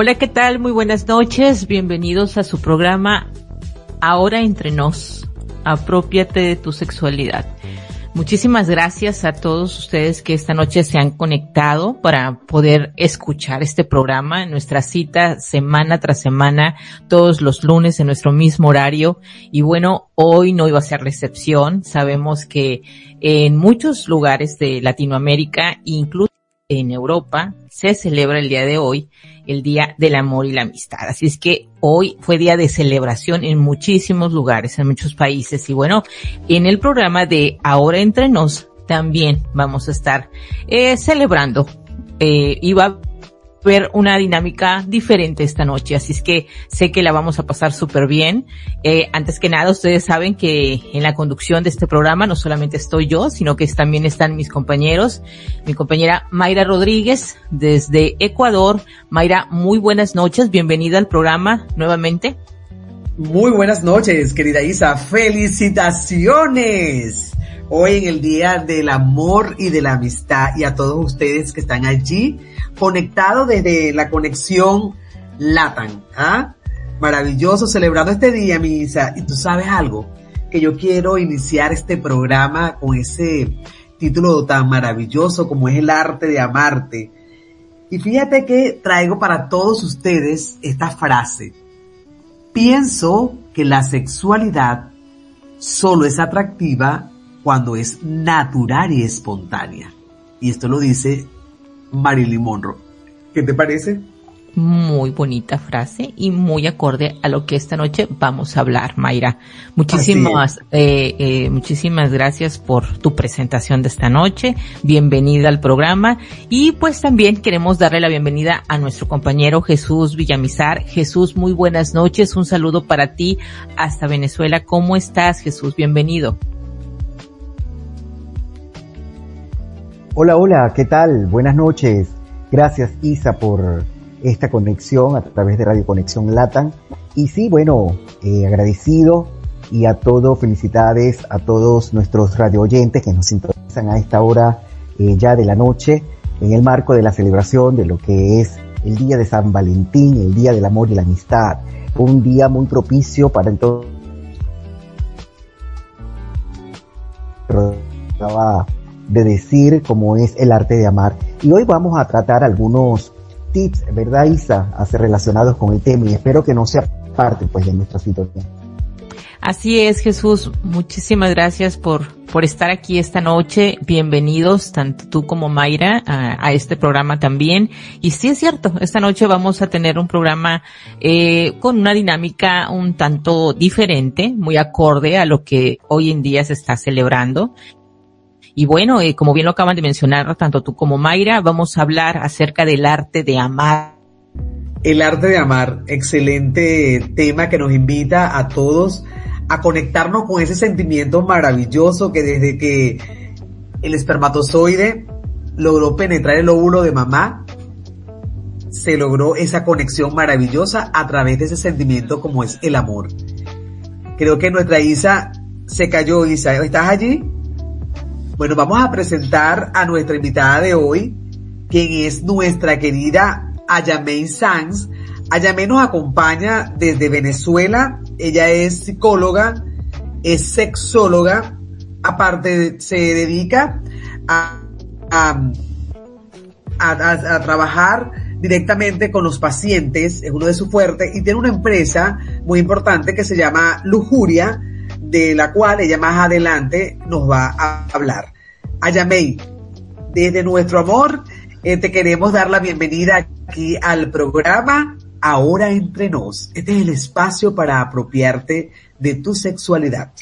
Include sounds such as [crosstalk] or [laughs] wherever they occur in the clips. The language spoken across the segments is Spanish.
Hola, ¿qué tal? Muy buenas noches. Bienvenidos a su programa Ahora entre nos. Apropiate de tu sexualidad. Muchísimas gracias a todos ustedes que esta noche se han conectado para poder escuchar este programa, nuestra cita semana tras semana, todos los lunes en nuestro mismo horario. Y bueno, hoy no iba a ser recepción. Sabemos que en muchos lugares de Latinoamérica, incluso en Europa, se celebra el día de hoy el Día del Amor y la Amistad. Así es que hoy fue día de celebración en muchísimos lugares, en muchos países. Y bueno, en el programa de Ahora Entre Nos también vamos a estar eh, celebrando. Eh, y va ver una dinámica diferente esta noche, así es que sé que la vamos a pasar súper bien. Eh, antes que nada, ustedes saben que en la conducción de este programa no solamente estoy yo, sino que también están mis compañeros, mi compañera Mayra Rodríguez desde Ecuador. Mayra, muy buenas noches, bienvenida al programa nuevamente. Muy buenas noches, querida Isa. Felicitaciones. Hoy en el Día del Amor y de la Amistad y a todos ustedes que están allí conectados desde la conexión Latan. ¿ah? Maravilloso celebrando este día, mi Isa. Y tú sabes algo, que yo quiero iniciar este programa con ese título tan maravilloso como es el arte de amarte. Y fíjate que traigo para todos ustedes esta frase. Pienso que la sexualidad solo es atractiva cuando es natural y espontánea. Y esto lo dice Marilyn Monroe. ¿Qué te parece? Muy bonita frase y muy acorde a lo que esta noche vamos a hablar, Mayra. Muchísimas, eh, eh, muchísimas gracias por tu presentación de esta noche. Bienvenida al programa. Y pues también queremos darle la bienvenida a nuestro compañero Jesús Villamizar. Jesús, muy buenas noches. Un saludo para ti hasta Venezuela. ¿Cómo estás, Jesús? Bienvenido. Hola, hola, ¿qué tal? Buenas noches. Gracias Isa por esta conexión a través de Radio Conexión Latan. Y sí, bueno, eh, agradecido y a todos, felicidades a todos nuestros radio oyentes que nos sintonizan a esta hora eh, ya de la noche en el marco de la celebración de lo que es el Día de San Valentín, el Día del Amor y la Amistad. Un día muy propicio para entonces de decir cómo es el arte de amar. Y hoy vamos a tratar algunos tips, ¿verdad, Isa? Relacionados con el tema y espero que no sea parte pues de nuestra situación. Así es, Jesús. Muchísimas gracias por, por estar aquí esta noche. Bienvenidos, tanto tú como Mayra, a, este programa también. Y sí es cierto, esta noche vamos a tener un programa eh, con una dinámica un tanto diferente, muy acorde a lo que hoy en día se está celebrando. Y bueno, eh, como bien lo acaban de mencionar tanto tú como Mayra, vamos a hablar acerca del arte de amar. El arte de amar, excelente tema que nos invita a todos a conectarnos con ese sentimiento maravilloso que desde que el espermatozoide logró penetrar el óvulo de mamá, se logró esa conexión maravillosa a través de ese sentimiento como es el amor. Creo que nuestra Isa se cayó, Isa. ¿Estás allí? Bueno, vamos a presentar a nuestra invitada de hoy, quien es nuestra querida Ayamé Sanz. Ayamé nos acompaña desde Venezuela. Ella es psicóloga, es sexóloga, aparte se dedica a, a, a, trabajar directamente con los pacientes, es uno de sus fuertes, y tiene una empresa muy importante que se llama Lujuria, de la cual ella más adelante nos va a hablar. Ayamei, desde nuestro amor, eh, te queremos dar la bienvenida aquí al programa Ahora entre nos. Este es el espacio para apropiarte de tu sexualidad.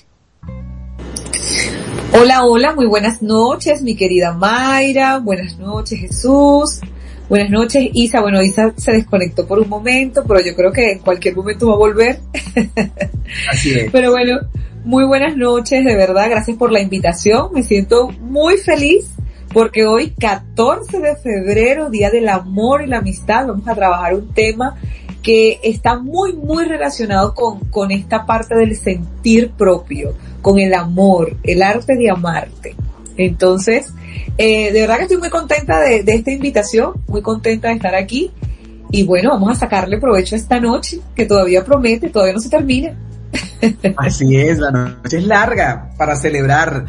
Hola, hola, muy buenas noches, mi querida Mayra. Buenas noches, Jesús. Buenas noches, Isa. Bueno, Isa se desconectó por un momento, pero yo creo que en cualquier momento va a volver. [laughs] Así es. Pero bueno, muy buenas noches, de verdad. Gracias por la invitación. Me siento muy feliz porque hoy, 14 de febrero, Día del Amor y la Amistad, vamos a trabajar un tema que está muy, muy relacionado con, con esta parte del sentir propio, con el amor, el arte de amarte. Entonces, eh, de verdad que estoy muy contenta de, esta invitación, muy contenta de estar aquí y bueno, vamos a sacarle provecho esta noche, que todavía promete, todavía no se termina. Así es, la noche es larga para celebrar.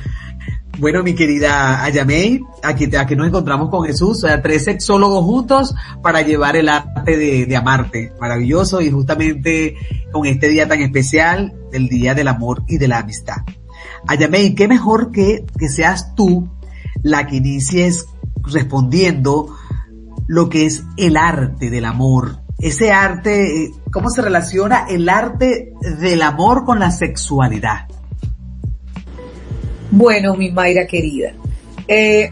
Bueno, mi querida Ayamey, aquí, aquí nos encontramos con Jesús, o sea, tres sexólogos juntos para llevar el arte de, amarte. Maravilloso y justamente con este día tan especial, el Día del Amor y de la Amistad. Ayamey, qué mejor que, que seas tú la que inicies respondiendo lo que es el arte del amor. Ese arte, eh, ¿cómo se relaciona el arte del amor con la sexualidad? Bueno, mi Mayra querida, eh,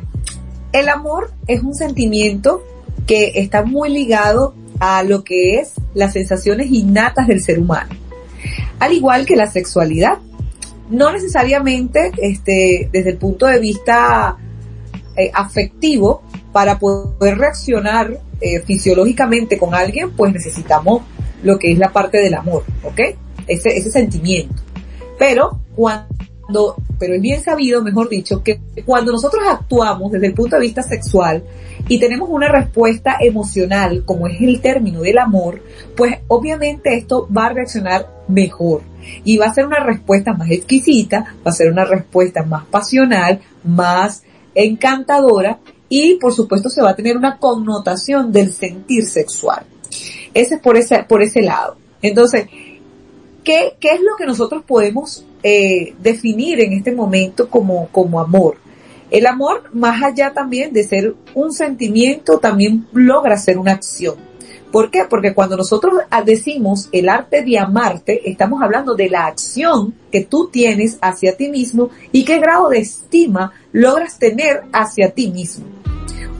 el amor es un sentimiento que está muy ligado a lo que es las sensaciones innatas del ser humano, al igual que la sexualidad. No necesariamente, este, desde el punto de vista eh, afectivo, para poder reaccionar eh, fisiológicamente con alguien, pues necesitamos lo que es la parte del amor, ¿ok? Ese, ese sentimiento. Pero cuando, pero es bien sabido, mejor dicho, que cuando nosotros actuamos desde el punto de vista sexual y tenemos una respuesta emocional, como es el término del amor, pues obviamente esto va a reaccionar mejor y va a ser una respuesta más exquisita, va a ser una respuesta más pasional, más encantadora y por supuesto se va a tener una connotación del sentir sexual. Ese es por ese, por ese lado. Entonces, ¿qué, qué es lo que nosotros podemos eh, definir en este momento como, como amor? El amor, más allá también de ser un sentimiento, también logra ser una acción. ¿Por qué? Porque cuando nosotros decimos el arte de amarte, estamos hablando de la acción que tú tienes hacia ti mismo y qué grado de estima logras tener hacia ti mismo.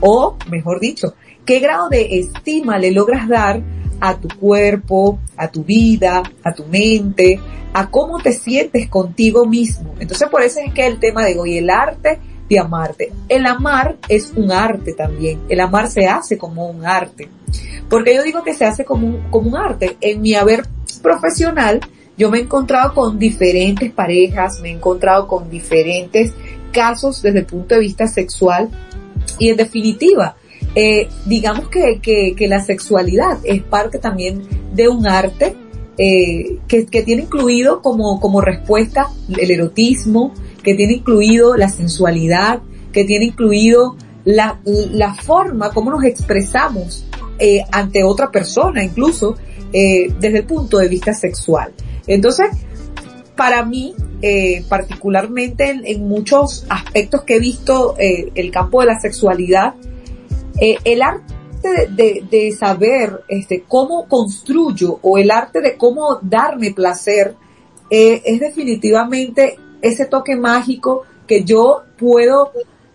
O, mejor dicho, qué grado de estima le logras dar a tu cuerpo, a tu vida, a tu mente, a cómo te sientes contigo mismo. Entonces por eso es que el tema de hoy, el arte de amarte. El amar es un arte también. El amar se hace como un arte. Porque yo digo que se hace como un, como un arte. En mi haber profesional, yo me he encontrado con diferentes parejas, me he encontrado con diferentes casos desde el punto de vista sexual y en definitiva, eh, digamos que, que, que, la sexualidad es parte también de un arte eh, que, que, tiene incluido como, como respuesta el erotismo, que tiene incluido la sensualidad, que tiene incluido la, la forma como nos expresamos eh, ante otra persona, incluso eh, desde el punto de vista sexual. Entonces, para mí, eh, particularmente en, muchos aspectos que he visto el campo de la sexualidad, el arte de, de, saber este, cómo construyo o el arte de cómo darme placer es definitivamente ese toque mágico que yo puedo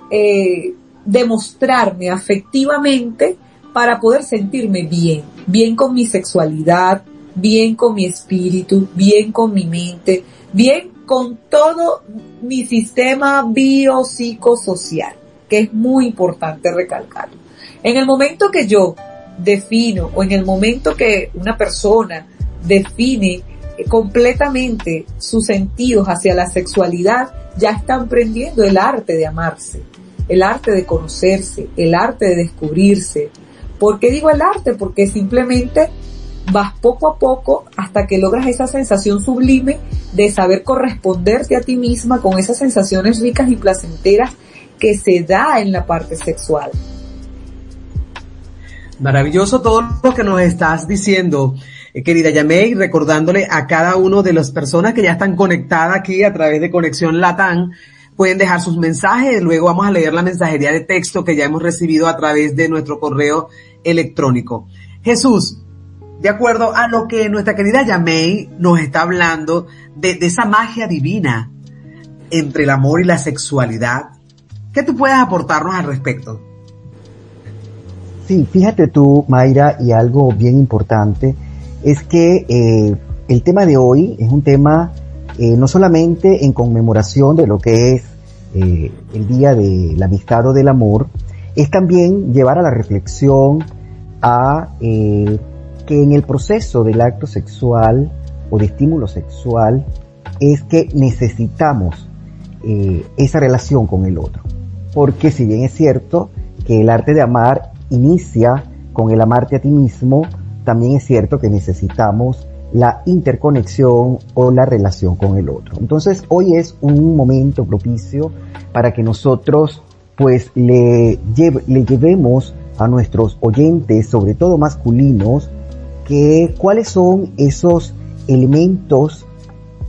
eh, demostrarme afectivamente para poder sentirme bien, bien con mi sexualidad, bien con mi espíritu, bien con mi mente, bien con todo mi sistema biopsicosocial, que es muy importante recalcarlo. En el momento que yo defino o en el momento que una persona define completamente sus sentidos hacia la sexualidad, ya están aprendiendo el arte de amarse, el arte de conocerse, el arte de descubrirse. ¿Por qué digo el arte? Porque simplemente vas poco a poco hasta que logras esa sensación sublime de saber corresponderte a ti misma con esas sensaciones ricas y placenteras que se da en la parte sexual. Maravilloso todo lo que nos estás diciendo, eh, querida Yamei, recordándole a cada uno de las personas que ya están conectadas aquí a través de Conexión Latán, pueden dejar sus mensajes, luego vamos a leer la mensajería de texto que ya hemos recibido a través de nuestro correo electrónico. Jesús, de acuerdo a lo que nuestra querida Yamei nos está hablando de, de, esa magia divina entre el amor y la sexualidad, ¿qué tú puedes aportarnos al respecto? Sí, fíjate tú, Mayra, y algo bien importante es que eh, el tema de hoy es un tema eh, no solamente en conmemoración de lo que es eh, el Día de la Amistad o del Amor, es también llevar a la reflexión a que en el proceso del acto sexual o de estímulo sexual es que necesitamos esa relación con el otro. Porque si bien es cierto que el arte de amar inicia con el amarte a ti mismo, también es cierto que necesitamos la interconexión o la relación con el otro. Entonces hoy es un momento propicio para que nosotros pues le, le llevemos a nuestros oyentes, sobre todo masculinos, que cuáles son esos elementos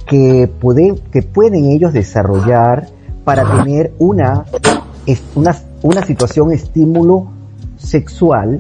que, pueden, que pueden ellos desarrollar para tener una, una, una situación estímulo sexual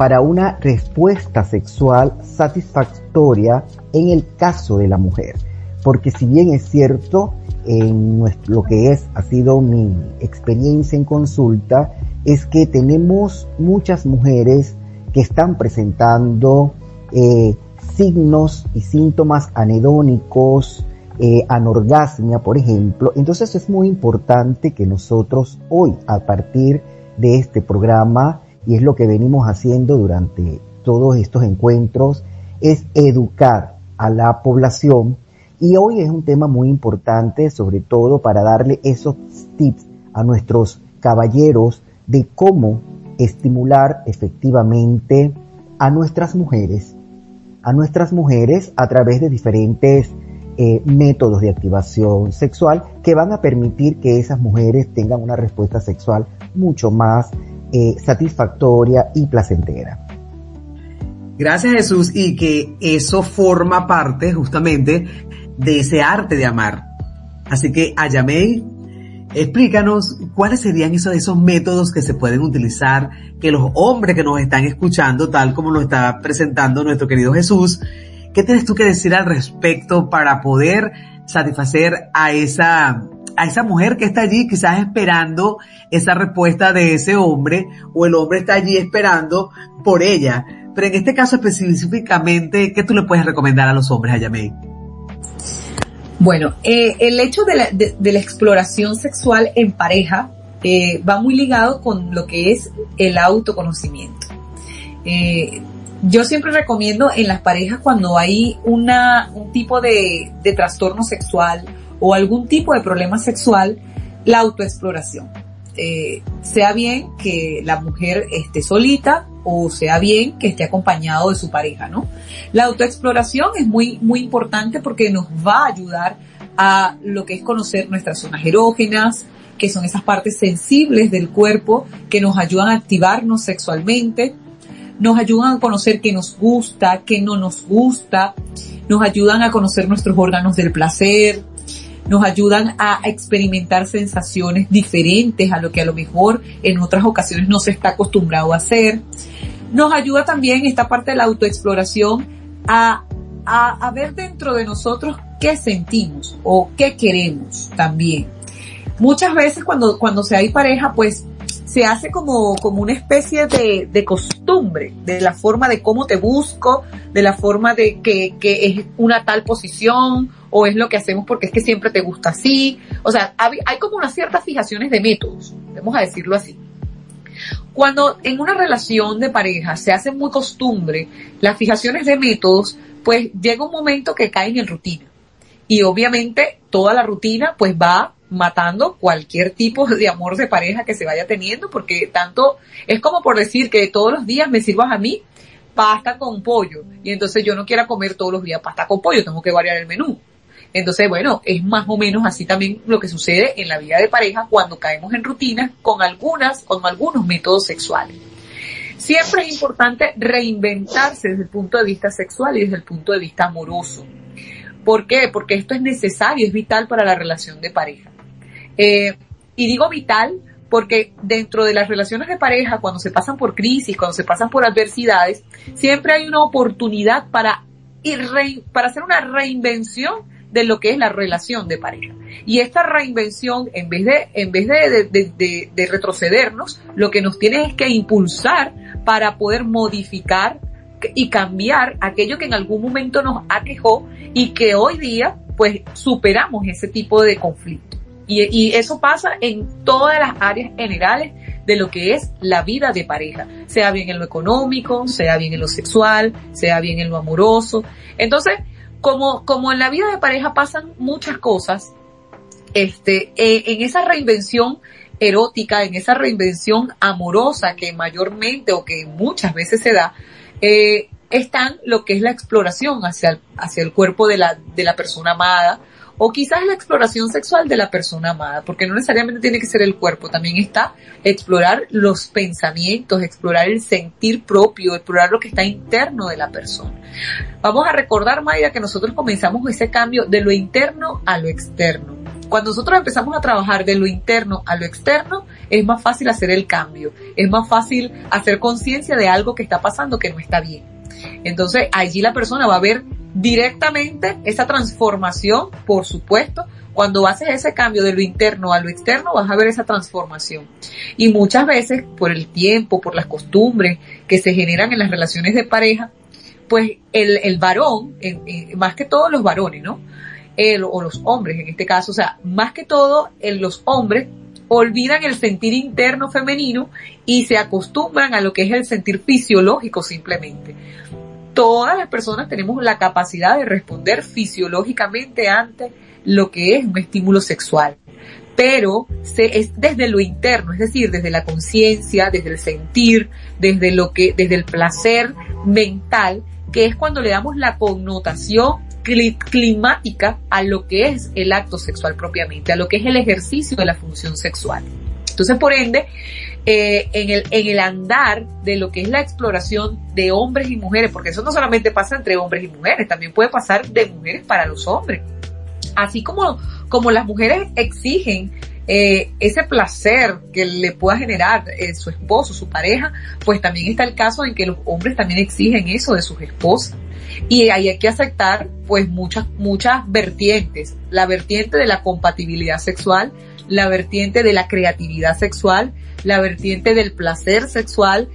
para una respuesta sexual satisfactoria en el caso de la mujer. Porque si bien es cierto, en lo que es, ha sido mi experiencia en consulta, es que tenemos muchas mujeres que están presentando eh, signos y síntomas anedónicos, eh, anorgasmia, por ejemplo. Entonces es muy importante que nosotros hoy, a partir de este programa, y es lo que venimos haciendo durante todos estos encuentros, es educar a la población. Y hoy es un tema muy importante, sobre todo para darle esos tips a nuestros caballeros de cómo estimular efectivamente a nuestras mujeres, a nuestras mujeres a través de diferentes eh, métodos de activación sexual que van a permitir que esas mujeres tengan una respuesta sexual mucho más eh, satisfactoria y placentera. Gracias Jesús y que eso forma parte justamente de ese arte de amar. Así que Ayamei, explícanos cuáles serían esos, esos métodos que se pueden utilizar, que los hombres que nos están escuchando, tal como lo está presentando nuestro querido Jesús, ¿qué tienes tú que decir al respecto para poder satisfacer a esa a esa mujer que está allí quizás esperando esa respuesta de ese hombre o el hombre está allí esperando por ella. Pero en este caso específicamente, ¿qué tú le puedes recomendar a los hombres, Ayamei? Bueno, eh, el hecho de la, exploración sexual en pareja eh, va muy ligado con lo que es el autoconocimiento. Eh, yo siempre recomiendo en las parejas cuando hay una, un tipo de trastorno sexual o algún tipo de problema sexual, la autoexploración. Eh, sea bien que la mujer esté solita o sea bien que esté acompañado de su pareja, ¿no? La autoexploración es muy, muy importante porque nos va a ayudar a lo que es conocer nuestras zonas erógenas, que son esas partes sensibles del cuerpo que nos ayudan a activarnos sexualmente, nos ayudan a conocer qué nos gusta, qué no nos gusta, nos ayudan a conocer nuestros órganos del placer, nos ayudan a experimentar sensaciones diferentes a lo que a lo mejor en otras ocasiones no se está acostumbrado a hacer. Nos ayuda también esta parte de la autoexploración a, a, ver dentro de nosotros qué sentimos o qué queremos también. Muchas veces cuando, cuando se hay pareja, pues se hace como, como una especie de, de, costumbre, de la forma de cómo te busco, de la forma de que, que es una tal posición o es lo que hacemos porque es que siempre te gusta así. O sea, hay como unas ciertas fijaciones de métodos, vamos a decirlo así. Cuando en una relación de pareja se hace muy costumbre las fijaciones de métodos, pues llega un momento que caen en rutina. Y obviamente toda la rutina pues va matando cualquier tipo de amor de pareja que se vaya teniendo, porque tanto es como por decir que todos los días me sirvas a mí pasta con pollo y entonces yo no quiera comer todos los días pasta con pollo, tengo que variar el menú. Entonces, bueno, es más o menos así también lo que sucede en la vida de pareja cuando caemos en rutinas con algunas, con algunos métodos sexuales. Siempre es importante reinventarse desde el punto de vista sexual y desde el punto de vista amoroso. ¿Por qué? Porque esto es necesario, es vital para la relación de pareja. Eh, y digo vital porque dentro de las relaciones de pareja, cuando se pasan por crisis, cuando se pasan por adversidades, siempre hay una oportunidad para ir para hacer una reinvención de lo que es la relación de pareja. Y esta reinvención, en vez de, en vez de, de, retrocedernos, lo que nos tiene es que impulsar para poder modificar y cambiar aquello que en algún momento nos aquejó y que hoy día pues superamos ese tipo de conflicto. Y, eso pasa en todas las áreas generales de lo que es la vida de pareja, sea bien en lo económico, sea bien en lo sexual, sea bien en lo amoroso. Entonces, como, como en la vida de pareja pasan muchas cosas, este, eh, en esa reinvención erótica, en esa reinvención amorosa que mayormente o que muchas veces se da, eh, están lo que es la exploración hacia el, hacia el cuerpo de la, de la persona amada, o quizás la exploración sexual de la persona amada, porque no necesariamente tiene que ser el cuerpo, también está explorar los pensamientos, explorar el sentir propio, explorar lo que está interno de la persona. Vamos a recordar, Mayra, que nosotros comenzamos ese cambio de lo interno a lo externo. Cuando nosotros empezamos a trabajar de lo interno a lo externo, es más fácil hacer el cambio, es más fácil hacer conciencia de algo que está pasando que no está bien. Entonces allí la persona va a ver directamente esa transformación, por supuesto, cuando haces ese cambio de lo interno a lo externo, vas a ver esa transformación. Y muchas veces, por el tiempo, por las costumbres que se generan en las relaciones de pareja, pues el, el varón, más que todos los varones, ¿no? o los hombres en este caso, o sea, más que todo los hombres olvidan el sentir interno femenino y se acostumbran a lo que es el sentir fisiológico simplemente todas las personas tenemos la capacidad de responder fisiológicamente ante lo que es un estímulo sexual. Pero es desde lo interno, es decir, desde la conciencia, desde el sentir, desde lo que, desde el placer mental, que es cuando le damos la connotación climática a lo que es el acto sexual propiamente, a lo que es el ejercicio de la función sexual. Entonces, por ende, eh, en, el, en el andar de lo que es la exploración de hombres y mujeres, porque eso no solamente pasa entre hombres y mujeres, también puede pasar de mujeres para los hombres. Así como, como las mujeres exigen eh, ese placer que le pueda generar eh, su esposo, su pareja, pues también está el caso en que los hombres también exigen eso de sus esposas. Y hay que aceptar pues muchas, muchas vertientes. La vertiente de la compatibilidad sexual, la vertiente de la creatividad sexual, la vertiente del placer sexual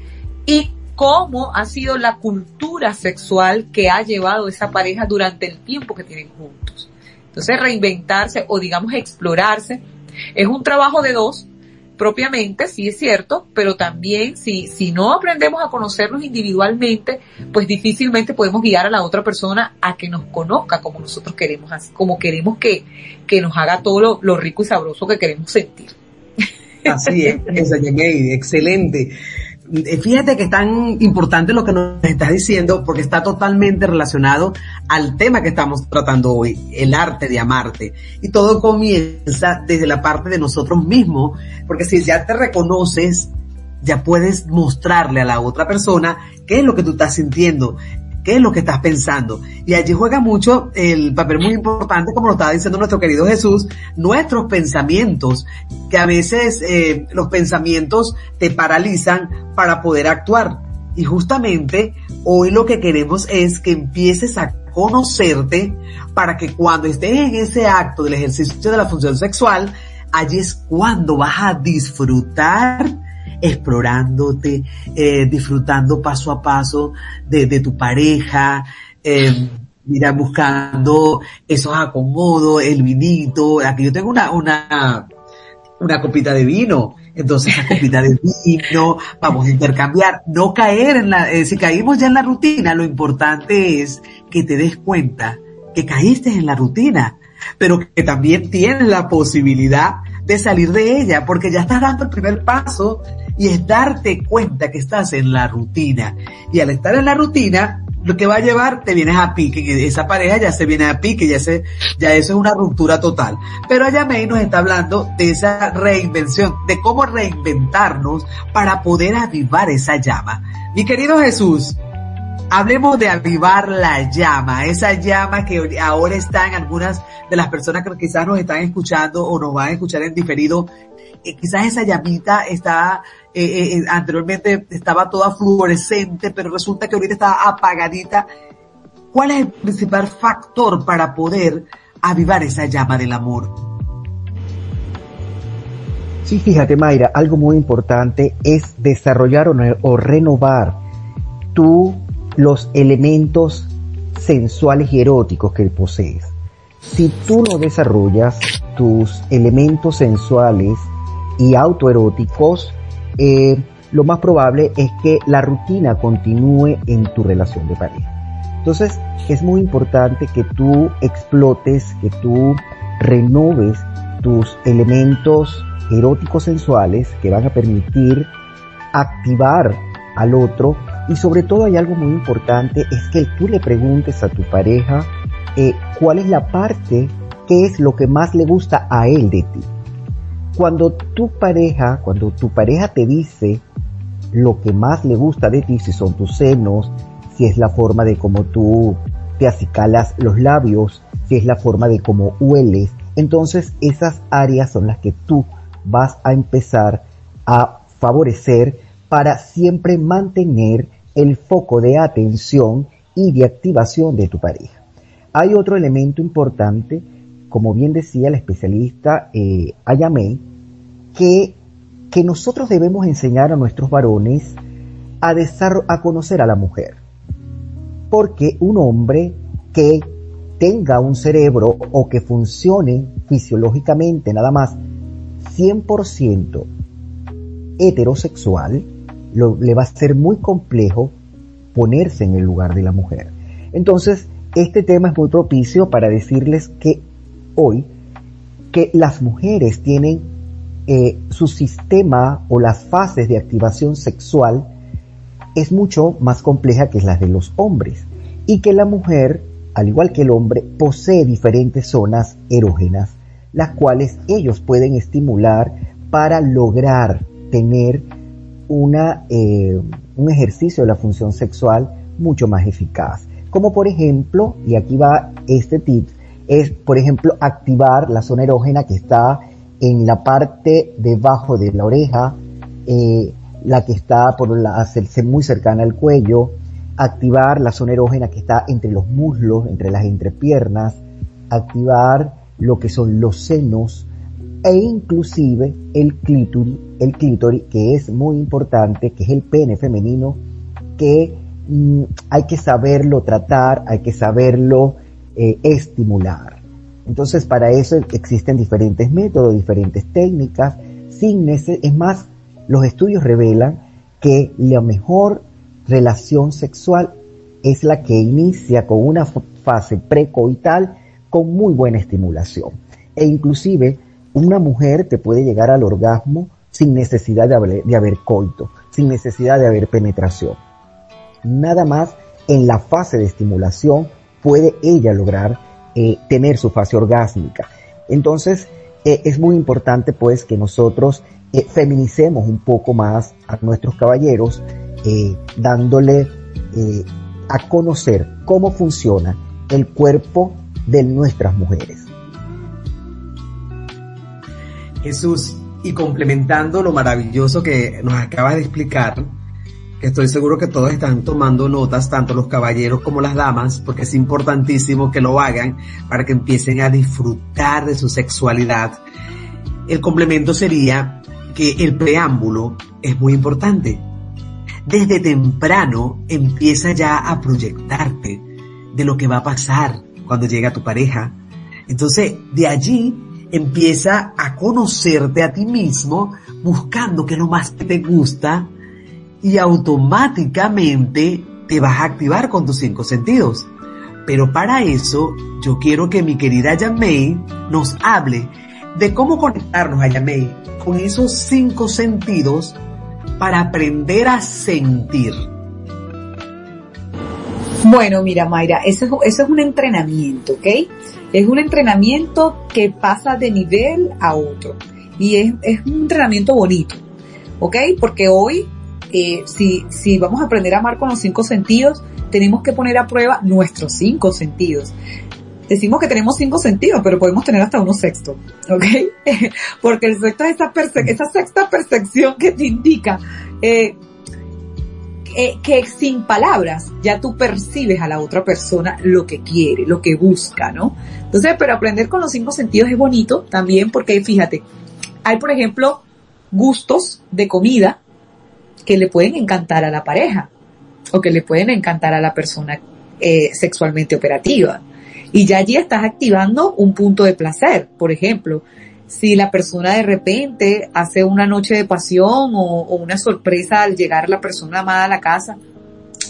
y cómo ha sido la cultura sexual que ha llevado esa pareja durante el tiempo que tienen juntos. Entonces reinventarse o digamos explorarse es un trabajo de dos, propiamente, sí es cierto, pero también si, si no aprendemos a conocernos individualmente, pues difícilmente podemos guiar a la otra persona a que nos conozca como nosotros queremos, como queremos que, que nos haga todo lo, lo rico y sabroso que queremos sentir. Así es, [laughs] excelente. Eh, fíjate que es tan importante lo que nos estás diciendo porque está totalmente relacionado al tema que estamos tratando hoy, el arte de amarte. Y todo comienza desde la parte de nosotros mismos, porque si ya te reconoces, ya puedes mostrarle a la otra persona qué es lo que tú estás sintiendo, qué es lo que estás pensando. Y allí juega mucho el papel muy importante, como lo estaba diciendo nuestro querido Jesús, nuestros pensamientos, que a veces eh, los pensamientos te paralizan para poder actuar. Y justamente hoy lo que queremos es que empieces a conocerte para que cuando estés en ese acto del ejercicio de la función sexual, allí es cuando vas a disfrutar explorándote, eh, disfrutando paso a paso de, de tu pareja, eh, mira, buscando esos acomodos, el vinito, aquí yo tengo una, una, una copita de vino, entonces esa copita de vino, vamos a intercambiar, no caer en la, eh, si caímos ya en la rutina, lo importante es que te des cuenta que caíste en la rutina, pero que también tienes la posibilidad de salir de ella, porque ya estás dando el primer paso y es darte cuenta que estás en la rutina. Y al estar en la rutina, lo que va a llevar, te vienes a pique, esa pareja ya se viene a pique, ya se, ya eso es una ruptura total. Pero allá nos está hablando de esa reinvención, de cómo reinventarnos para poder avivar esa llama. Mi querido Jesús, hablemos de avivar la llama, esa llama que ahora está en algunas de las personas que quizás nos están escuchando o nos van a escuchar en diferido eh, quizás esa llamita está, eh, eh, anteriormente estaba toda fluorescente, pero resulta que ahorita está apagadita. ¿Cuál es el principal factor para poder avivar esa llama del amor? Sí, fíjate Mayra, algo muy importante es desarrollar o, renovar tú los elementos sensuales y eróticos que posees. Si tú no desarrollas tus elementos sensuales y autoeróticos, eh, lo más probable es que la rutina continúe en tu relación de pareja. Entonces, es muy importante que tú explotes, que tú renoves tus elementos eróticos sensuales que van a permitir activar al otro y sobre todo hay algo muy importante, es que tú le preguntes a tu pareja eh, cuál es la parte, qué es lo que más le gusta a él de ti. Cuando tu pareja, cuando tu pareja te dice lo que más le gusta de ti, si son tus senos, si es la forma de cómo tú te acicalas los labios, si es la forma de cómo hueles, entonces esas áreas son las que tú vas a empezar a favorecer para siempre mantener el foco de atención y de activación de tu pareja. Hay otro elemento importante, como bien decía el especialista eh, Ayame, que, que nosotros debemos enseñar a nuestros varones a, a conocer a la mujer. Porque un hombre que tenga un cerebro o que funcione fisiológicamente nada más 100% heterosexual, le va a ser muy complejo ponerse en el lugar de la mujer. Entonces, este tema es muy propicio para decirles que hoy que las mujeres tienen eh, su sistema o las fases de activación sexual es mucho más compleja que las de los hombres y que la mujer, al igual que el hombre, posee diferentes zonas erógenas, las cuales ellos pueden estimular para lograr tener una, eh, un ejercicio de la función sexual mucho más eficaz. Como por ejemplo, y aquí va este tip, es por ejemplo activar la zona erógena que está en la parte debajo de la oreja, eh, la que está por la, muy cercana al cuello, activar la zona erógena que está entre los muslos, entre las entrepiernas, activar lo que son los senos, e inclusive el clítoris, el clítoris que es muy importante, que es el pene femenino, que mm, hay que saberlo tratar, hay que saberlo eh, estimular. Entonces para eso existen diferentes métodos, diferentes técnicas, sin es más, los estudios revelan que la mejor relación sexual es la que inicia con una fase precoital con muy buena estimulación. E inclusive una mujer te puede llegar al orgasmo sin necesidad de haber, coito, sin necesidad de haber penetración. Nada más en la fase de estimulación puede ella lograr eh, tener su fase orgásmica. Entonces, eh, es muy importante pues que nosotros eh, feminicemos un poco más a nuestros caballeros, dándole a conocer cómo funciona el cuerpo de nuestras mujeres. Jesús, y complementando lo maravilloso que nos acabas de explicar, estoy seguro que todos están tomando notas, tanto los caballeros como las damas, porque es importantísimo que lo hagan para que empiecen a disfrutar de su sexualidad. El complemento sería que el preámbulo es muy importante. Desde temprano empieza ya a proyectarte de lo que va a pasar cuando llega tu pareja. Entonces, de allí empieza a conocerte a ti mismo buscando que lo más que te gusta y automáticamente te vas a activar con tus cinco sentidos. Pero para eso yo quiero que mi querida Yamei nos hable de cómo conectarnos a Yamei con esos cinco sentidos para aprender a sentir. Bueno, mira Mayra, eso, eso es un entrenamiento, ¿ok? Es un entrenamiento que pasa de nivel a otro. Y es, es un entrenamiento bonito. ¿Ok? Porque hoy, si, si vamos a aprender a amar con los cinco sentidos, tenemos que poner a prueba nuestros cinco sentidos. Decimos que tenemos cinco sentidos, pero podemos tener hasta uno sexto, ¿ok? [laughs] Porque el sexto es esa, esa sexta percepción que te indica eh, que sin palabras ya tú percibes a la otra persona lo que quiere, lo que busca, ¿no? Entonces, pero aprender con los cinco sentidos es bonito también porque fíjate, hay por ejemplo gustos de comida que le pueden encantar a la pareja o que le pueden encantar a la persona eh, sexualmente operativa. Y ya allí estás activando un punto de placer, por ejemplo si la persona de repente hace una noche de pasión o, una sorpresa al llegar la persona amada a la casa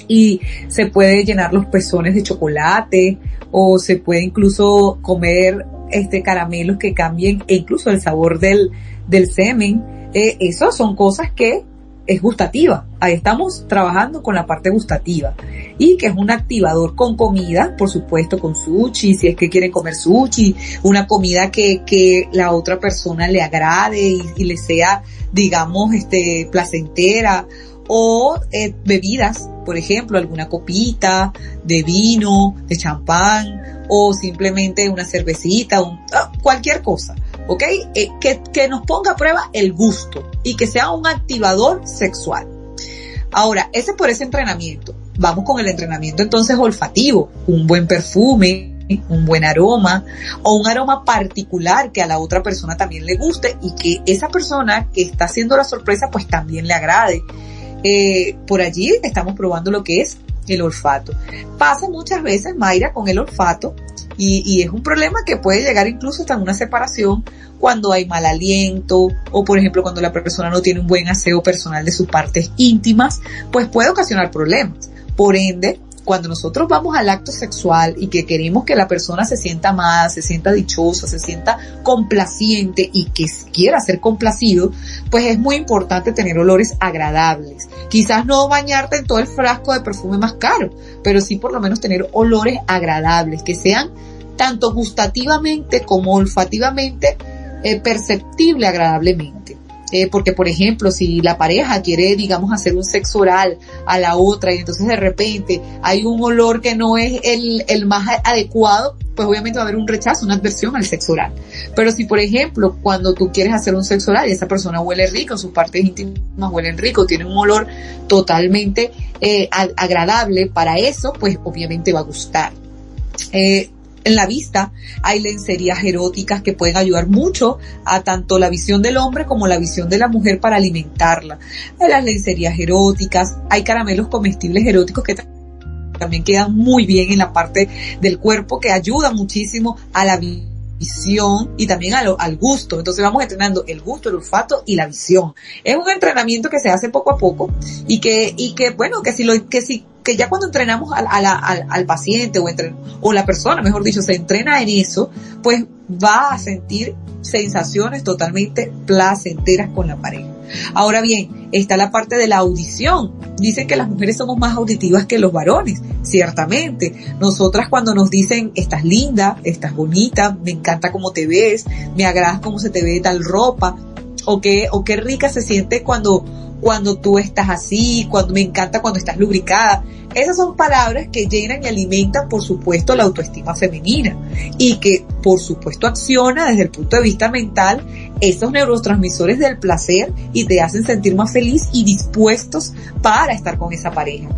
y se puede llenar los pezones de chocolate o se puede incluso comer este caramelos que cambien e incluso el sabor del, del semen. Eh, son cosas que es gustativa. Ahí estamos trabajando con la parte gustativa. Y que es un activador con comida, por supuesto, con sushi, si es que quieren comer sushi, una comida que, que la otra persona le agrade y, y le sea, digamos, este, placentera. O eh, bebidas, por ejemplo, alguna copita de vino, de champán, o simplemente una cervecita, un, ah, cualquier cosa. ¿Ok? Eh, que, que nos ponga a prueba el gusto y que sea un activador sexual. Ahora, ese por ese entrenamiento. Vamos con el entrenamiento entonces olfativo, un buen perfume, un buen aroma o un aroma particular que a la otra persona también le guste y que esa persona que está haciendo la sorpresa pues también le agrade. Eh, por allí estamos probando lo que es el olfato. Pasa muchas veces, Mayra, con el olfato y, y, es un problema que puede llegar incluso hasta una separación cuando hay mal aliento o por ejemplo cuando la persona no tiene un buen aseo personal de sus partes íntimas, pues puede ocasionar problemas. Por ende, cuando nosotros vamos al acto sexual y que queremos que la persona se sienta amada, se sienta dichosa, se sienta complaciente y que quiera ser complacido, pues es muy importante tener olores agradables. Quizás no bañarte en todo el frasco de perfume más caro, pero sí por lo menos tener olores agradables, que sean tanto gustativamente como olfativamente eh, perceptible agradablemente. Eh, porque, por ejemplo, si la pareja quiere, digamos, hacer un sexo oral a la otra y entonces de repente hay un olor que no es el, el más adecuado, pues obviamente va a haber un rechazo, una adversión al sexo oral. Pero si, por ejemplo, cuando tú quieres hacer un sexo oral y esa persona huele rico, sus partes íntimas huelen rico, tiene un olor totalmente eh, agradable para eso, pues obviamente va a gustar. Eh, en la vista hay lencerías eróticas que pueden ayudar mucho a tanto la visión del hombre como la visión de la mujer para alimentarla. Hay las lencerías eróticas, hay caramelos comestibles eróticos que también quedan muy bien en la parte del cuerpo que ayudan muchísimo a la visión y también al, gusto. Entonces vamos entrenando el gusto, el olfato y la visión. Es un entrenamiento que se hace poco a poco y que, y que bueno, que si lo, que si que ya cuando entrenamos al, al, al paciente o, entre, o la persona, mejor dicho, se entrena en eso, pues va a sentir sensaciones totalmente placenteras con la pareja. Ahora bien, está la parte de la audición. Dicen que las mujeres somos más auditivas que los varones, ciertamente. Nosotras cuando nos dicen, estás linda, estás bonita, me encanta cómo te ves, me agradas cómo se te ve tal ropa, o qué, o qué rica se siente cuando cuando tú estás así, cuando me encanta cuando estás lubricada. Esas son palabras que llenan y alimentan, por supuesto, la autoestima femenina y que, por supuesto, acciona desde el punto de vista mental esos neurotransmisores del placer y te hacen sentir más feliz y dispuestos para estar con esa pareja.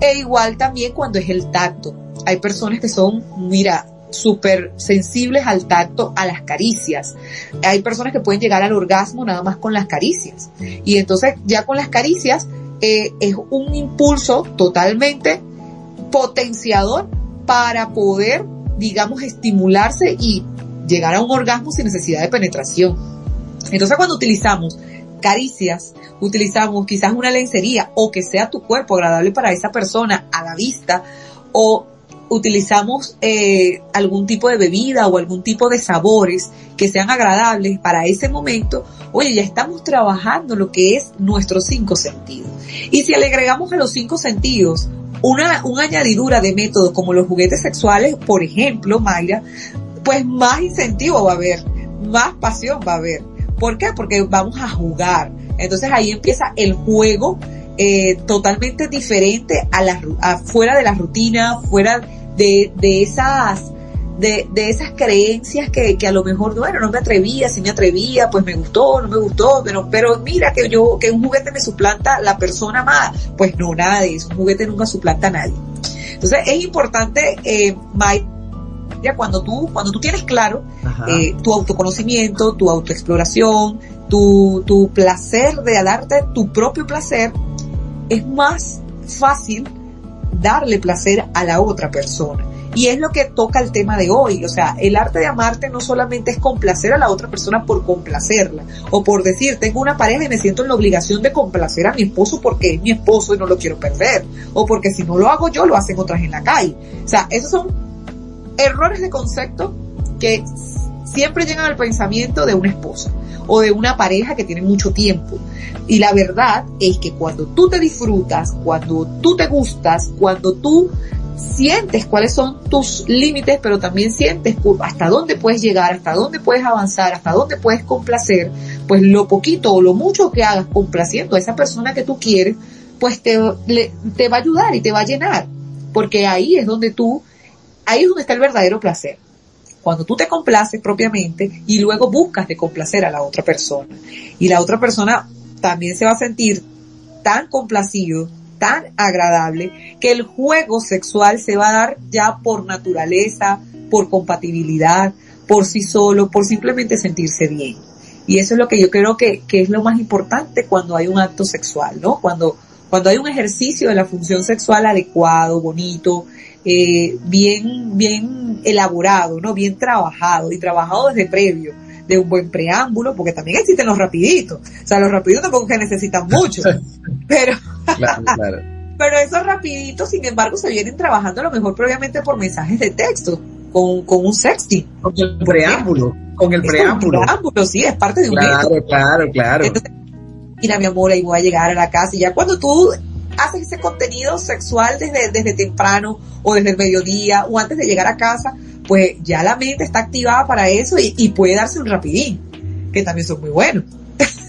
E igual también cuando es el tacto. Hay personas que son, mira, súper sensibles al tacto, a las caricias. Hay personas que pueden llegar al orgasmo nada más con las caricias. Y entonces ya con las caricias eh, es un impulso totalmente potenciador para poder, digamos, estimularse y llegar a un orgasmo sin necesidad de penetración. Entonces cuando utilizamos caricias, utilizamos quizás una lencería o que sea tu cuerpo agradable para esa persona a la vista o utilizamos eh, algún tipo de bebida o algún tipo de sabores que sean agradables para ese momento, oye, ya estamos trabajando lo que es nuestros cinco sentidos. Y si le agregamos a los cinco sentidos una, una añadidura de métodos como los juguetes sexuales, por ejemplo, Mayra, pues más incentivo va a haber, más pasión va a haber. ¿Por qué? Porque vamos a jugar. Entonces ahí empieza el juego eh, totalmente diferente a la, a, fuera de la rutina, fuera de, de esas de, de, esas creencias que, que, a lo mejor, bueno, no me atrevía, si me atrevía, pues me gustó, no me gustó, pero, pero mira que yo, que un juguete me suplanta la persona amada. Pues no, nada de eso, un juguete nunca suplanta a nadie. Entonces es importante, eh, cuando tú, cuando tú tienes claro eh, tu autoconocimiento, tu autoexploración, tu, tu placer de darte tu propio placer, es más fácil darle placer a la otra persona. Y es lo que toca el tema de hoy. O sea, el arte de amarte no solamente es complacer a la otra persona por complacerla. O por decir, tengo una pareja y me siento en la obligación de complacer a mi esposo porque es mi esposo y no lo quiero perder. O porque si no lo hago yo, lo hacen otras en la calle. O sea, esos son errores de concepto que siempre llegan al pensamiento de una esposa o de una pareja que tiene mucho tiempo. Y la verdad es que cuando tú te disfrutas, cuando tú te gustas, cuando tú sientes cuáles son tus límites, pero también sientes hasta dónde puedes llegar, hasta dónde puedes avanzar, hasta dónde puedes complacer, pues lo poquito o lo mucho que hagas complaciendo a esa persona que tú quieres, pues te, te va a ayudar y te va a llenar, porque ahí es donde tú, ahí es donde está el verdadero placer. Cuando tú te complaces propiamente y luego buscas de complacer a la otra persona. Y la otra persona también se va a sentir tan complacido, tan agradable, que el juego sexual se va a dar ya por naturaleza, por compatibilidad, por sí solo, por simplemente sentirse bien. Y eso es lo que yo creo que, que es lo más importante cuando hay un acto sexual, ¿no? Cuando, cuando hay un ejercicio de la función sexual adecuado, bonito, eh, bien, bien elaborado, ¿no? Bien trabajado y trabajado desde previo de un buen preámbulo, porque también existen los rapiditos. O sea, los rapiditos tampoco que necesitan mucho. [laughs] pero, [laughs] pero esos rapiditos, sin embargo, se vienen trabajando a lo mejor previamente por mensajes de texto, con, con un sexting. Con el preámbulo, con el preámbulo. el preámbulo, sí, es parte de un Claro, claro, claro. mira mi amor, ahí voy a llegar a la casa y ya cuando tú haces ese contenido sexual desde, desde temprano o desde el mediodía o antes de llegar a casa, pues ya la mente está activada para eso y, puede darse un rapidín, que también son muy buenos.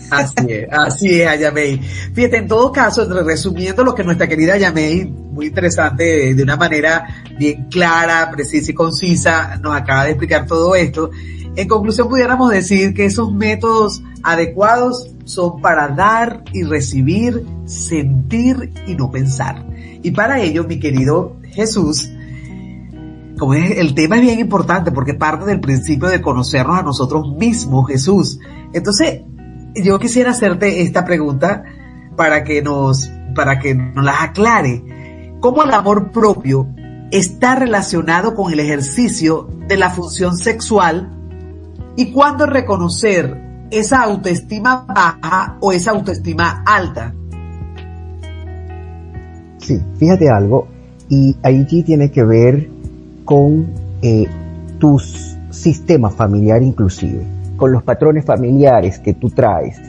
Así es, así es, Ayamei. Fíjate, en todo caso, resumiendo lo que nuestra querida Ayamei, muy interesante, de una manera bien clara, precisa y concisa, nos acaba de explicar todo esto. En conclusión, pudiéramos decir que esos métodos adecuados son para dar y recibir, sentir y no pensar. Y para ello, mi querido Jesús, como el tema es bien importante porque parte del principio de conocernos a nosotros mismos, Jesús. Entonces, yo quisiera hacerte esta pregunta para que nos, para que nos las aclare. ¿Cómo el amor propio está relacionado con el ejercicio de la función sexual y cuándo reconocer esa autoestima baja o esa autoestima alta? Sí, fíjate algo, y allí tiene que ver con eh, tu sistema familiar inclusive, con los patrones familiares que tú traes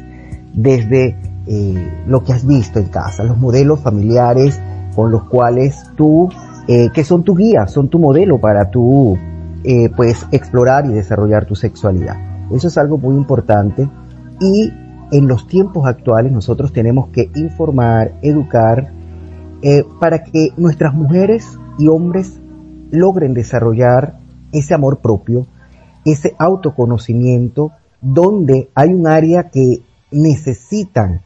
desde eh, lo que has visto en casa, los modelos familiares con los cuales tú, eh, que son tu guía, son tu modelo para tú, pues, explorar y desarrollar tu sexualidad. Eso es algo muy importante y en los tiempos actuales nosotros tenemos que informar, educar, para que nuestras mujeres y hombres logren desarrollar ese amor propio, ese autoconocimiento, donde hay un área que necesitan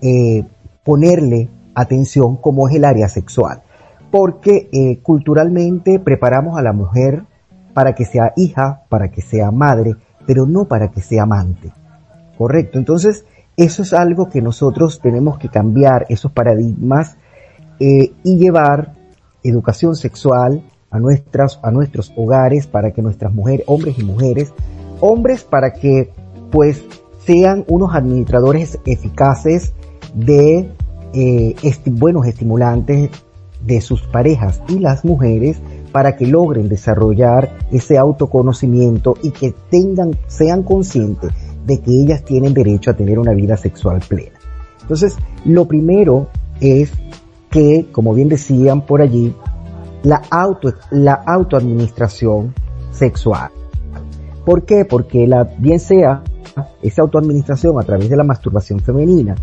eh, ponerle atención como es el área sexual. Porque eh, culturalmente preparamos a la mujer para que sea hija, para que sea madre, pero no para que sea amante. Correcto. Entonces, eso es algo que nosotros tenemos que cambiar, esos paradigmas, eh, y llevar educación sexual, a, nuestras, a nuestros hogares para que nuestras mujeres, hombres y mujeres, hombres para que pues sean unos administradores eficaces de eh, buenos estimulantes de sus parejas y las mujeres para que logren desarrollar ese autoconocimiento y que tengan, sean conscientes de que ellas tienen derecho a tener una vida sexual plena. Entonces, lo primero es que, como bien decían por allí, la, auto, la autoadministración sexual. ¿Por qué? Porque la, bien sea esa autoadministración a través de la masturbación femenina,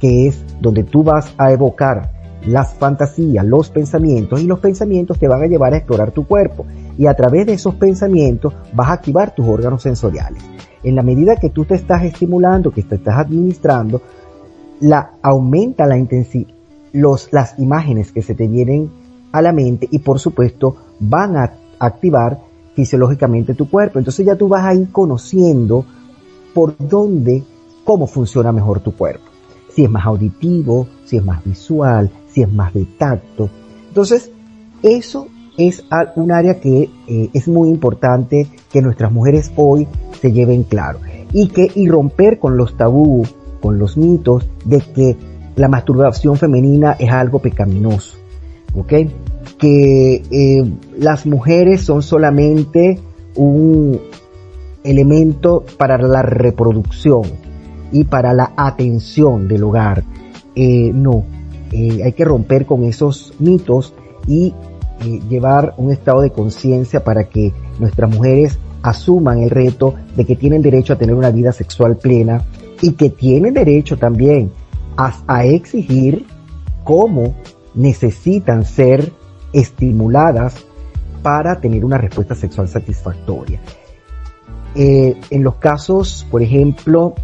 que es donde tú vas a evocar las fantasías, los pensamientos, y los pensamientos te van a llevar a explorar tu cuerpo. Y a través de esos pensamientos vas a activar tus órganos sensoriales. En la medida que tú te estás estimulando, que te estás administrando, la, aumenta la intensidad, los, las imágenes que se te vienen a la mente y por supuesto van a activar fisiológicamente tu cuerpo. Entonces ya tú vas a ir conociendo por dónde, cómo funciona mejor tu cuerpo. Si es más auditivo, si es más visual, es más de tacto. Entonces, eso es un área que eh, es muy importante que nuestras mujeres hoy se lleven claro. Y que, y romper con los tabú, con los mitos de que la masturbación femenina es algo pecaminoso. ¿ok? Que eh, las mujeres son solamente un, elemento para la reproducción y para la atención del hogar. Eh, no, eh, hay que romper con esos mitos y eh, llevar un estado de conciencia para que nuestras mujeres asuman el reto de que tienen derecho a tener una vida sexual plena y que tienen derecho también a, exigir cómo necesitan ser estimuladas para tener una respuesta sexual satisfactoria. Eh, en los casos, por ejemplo,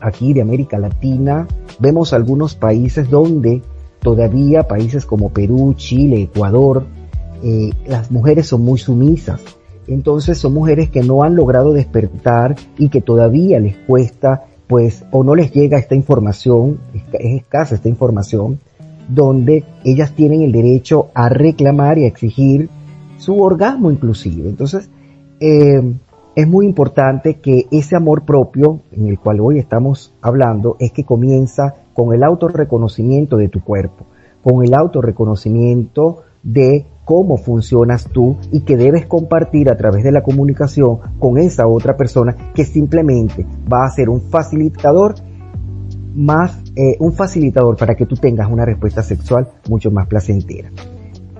aquí de América Latina, vemos algunos países donde todavía, países como Perú, Chile, Ecuador, eh, las mujeres son muy sumisas. Entonces son mujeres que no han logrado despertar y que todavía les cuesta, pues, o no les llega esta información, es escasa esta información, donde ellas tienen el derecho a reclamar y a exigir su orgasmo inclusive. Entonces, eh, es muy importante que ese amor propio, en el cual hoy estamos hablando, es que comienza con el autorreconocimiento de tu cuerpo, con el autorreconocimiento de cómo funcionas tú y que debes compartir a través de la comunicación con esa otra persona que simplemente va a ser un facilitador más, eh, un facilitador para que tú tengas una respuesta sexual mucho más placentera.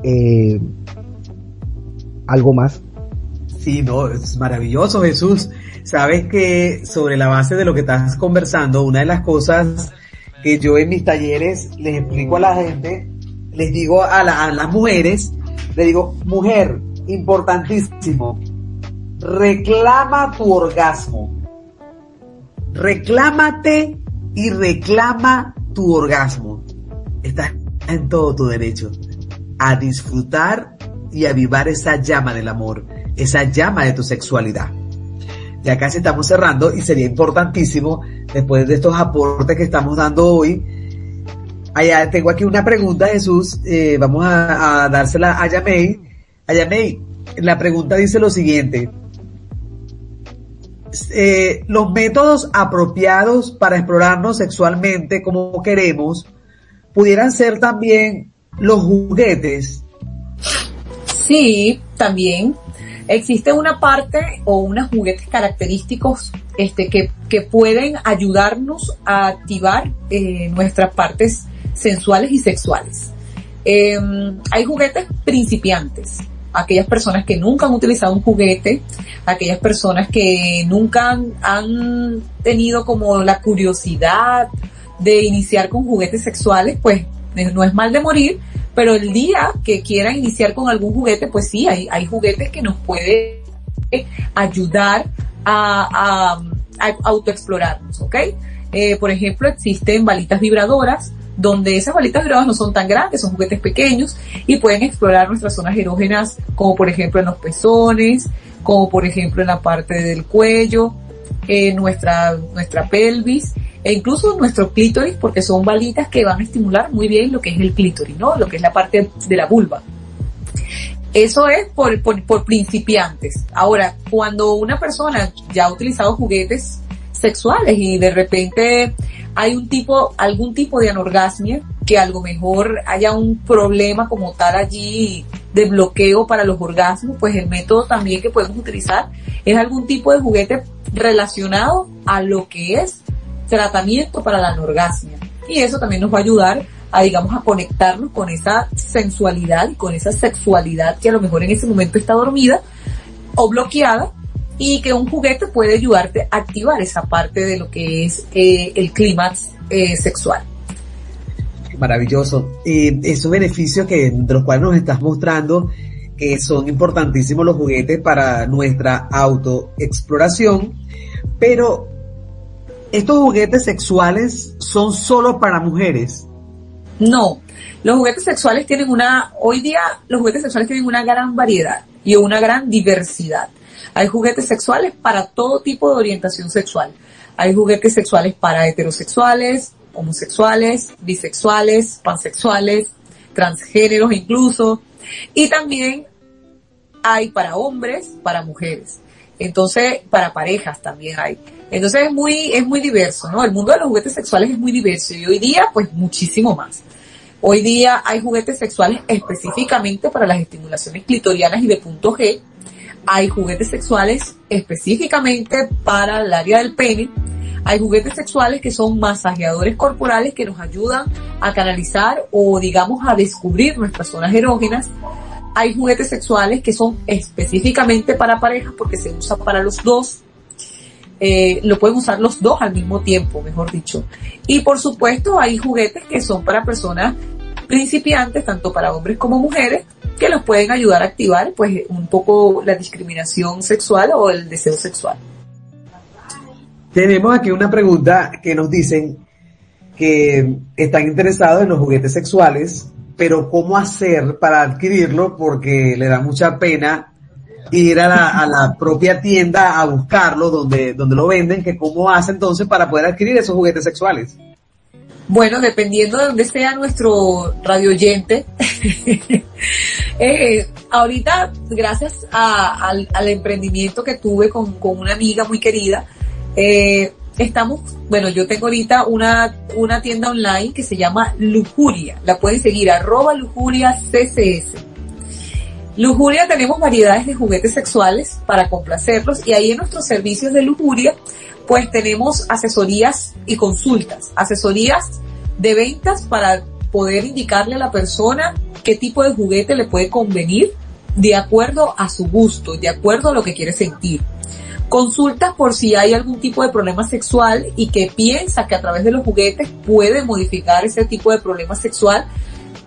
Eh, ¿Algo más? Sí, no, es maravilloso Jesús. Sabes que sobre la base de lo que estás conversando, una de las cosas que yo en mis talleres les explico a la gente, les digo a, las mujeres, le digo, mujer, importantísimo, reclama tu orgasmo. Reclámate y reclama tu orgasmo. Estás en todo tu derecho a disfrutar y avivar esa llama del amor esa llama de tu sexualidad. Ya casi estamos cerrando y sería importantísimo, después de estos aportes que estamos dando hoy, allá tengo aquí una pregunta, Jesús, eh, vamos a, dársela a Yamei. A Yamei, la pregunta dice lo siguiente. Eh, los métodos apropiados para explorarnos sexualmente como queremos pudieran ser también los juguetes. Sí, también existe una parte o unos juguetes característicos este, que, que pueden ayudarnos a activar eh, nuestras partes sensuales y sexuales. Em, hay juguetes principiantes, aquellas personas que nunca han utilizado un juguete, aquellas personas que nunca han, han tenido como la curiosidad de iniciar con juguetes sexuales, pues no es mal de morir, pero el día que quieran iniciar con algún juguete, pues sí, hay, juguetes que nos pueden ayudar a, autoexplorarnos, ¿ok? Eh, por ejemplo, existen balitas vibradoras, donde esas balitas vibradoras no son tan grandes, son juguetes pequeños y pueden explorar nuestras zonas erógenas, como por ejemplo en los pezones, como por ejemplo en la parte del cuello, en nuestra, nuestra pelvis e incluso nuestro clítoris porque son balitas que van a estimular muy bien lo que es el clítoris, ¿no? Lo que es la parte de la vulva. Eso es por, por, principiantes. Ahora, cuando una persona ya ha utilizado juguetes sexuales y de repente hay un tipo, algún tipo de anorgasmia, que a lo mejor haya un problema como tal allí de bloqueo para los orgasmos, pues el método también que podemos utilizar es algún tipo de juguete relacionado a lo que es tratamiento para la anorgasmia. Y eso también nos va a ayudar a, digamos, a conectarnos con esa sensualidad y con esa sexualidad que a lo mejor en ese momento está dormida o bloqueada y que un juguete puede ayudarte a activar esa parte de lo que es eh, el clímax eh, sexual. Maravilloso. Eh, esos beneficios que, de los cuales nos estás mostrando, que son importantísimos los juguetes para nuestra autoexploración, pero ¿Estos juguetes sexuales son solo para mujeres? No, los juguetes sexuales tienen una, hoy día los juguetes sexuales tienen una gran variedad y una gran diversidad. Hay juguetes sexuales para todo tipo de orientación sexual. Hay juguetes sexuales para heterosexuales, homosexuales, bisexuales, pansexuales, transgéneros incluso. Y también hay para hombres, para mujeres. Entonces, para parejas también hay. Entonces es muy, es muy diverso, ¿no? El mundo de los juguetes sexuales es muy diverso y hoy día, pues muchísimo más. Hoy día hay juguetes sexuales específicamente para las estimulaciones clitorianas y de punto G. Hay juguetes sexuales específicamente para el área del pene. Hay juguetes sexuales que son masajeadores corporales que nos ayudan a canalizar o digamos a descubrir nuestras zonas erógenas. Hay juguetes sexuales que son específicamente para parejas porque se usa para los dos. Eh, lo pueden usar los dos al mismo tiempo, mejor dicho. Y por supuesto hay juguetes que son para personas principiantes, tanto para hombres como mujeres, que los pueden ayudar a activar pues un poco la discriminación sexual o el deseo sexual. Tenemos aquí una pregunta que nos dicen que están interesados en los juguetes sexuales, pero ¿cómo hacer para adquirirlo? Porque le da mucha pena ir a la, a la propia tienda a buscarlo donde, donde lo venden, que cómo hace entonces para poder adquirir esos juguetes sexuales. Bueno, dependiendo de dónde sea nuestro radio oyente, [laughs] eh, ahorita, gracias al, emprendimiento que tuve con, una amiga muy querida, eh, estamos, bueno, yo tengo ahorita una, una tienda online que se llama Lujuria. La pueden seguir, arroba Lujuria CCS. Lujuria tenemos variedades de juguetes sexuales para complacerlos y ahí en nuestros servicios de lujuria pues tenemos asesorías y consultas, asesorías de ventas para poder indicarle a la persona qué tipo de juguete le puede convenir de acuerdo a su gusto, de acuerdo a lo que quiere sentir. Consultas por si hay algún tipo de problema sexual y que piensa que a través de los juguetes puede modificar ese tipo de problema sexual,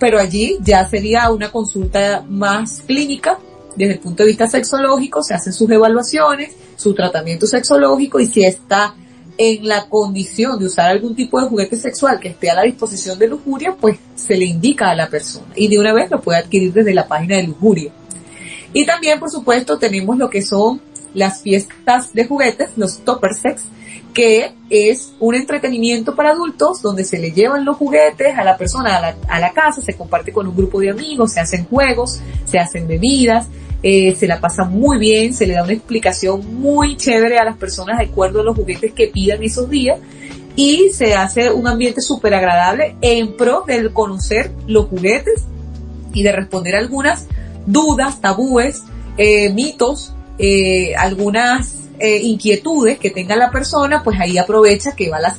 pero allí ya sería una consulta más clínica desde el punto de vista sexológico, se hacen sus evaluaciones, su tratamiento sexológico y si está en la condición de usar algún tipo de juguete sexual que esté a la disposición de lujuria, pues se le indica a la persona y de una vez lo puede adquirir desde la página de lujuria. Y también, por supuesto, tenemos lo que son las fiestas de juguetes, los topper sex, que es un entretenimiento para adultos donde se le llevan los juguetes a la persona a la, a la casa, se comparte con un grupo de amigos, se hacen juegos, se hacen bebidas, eh, se la pasa muy bien, se le da una explicación muy chévere a las personas de acuerdo a los juguetes que pidan esos días y se hace un ambiente súper agradable en pro del conocer los juguetes y de responder algunas dudas, tabúes, eh, mitos, eh, algunas inquietudes que tenga la persona, pues ahí aprovecha que va la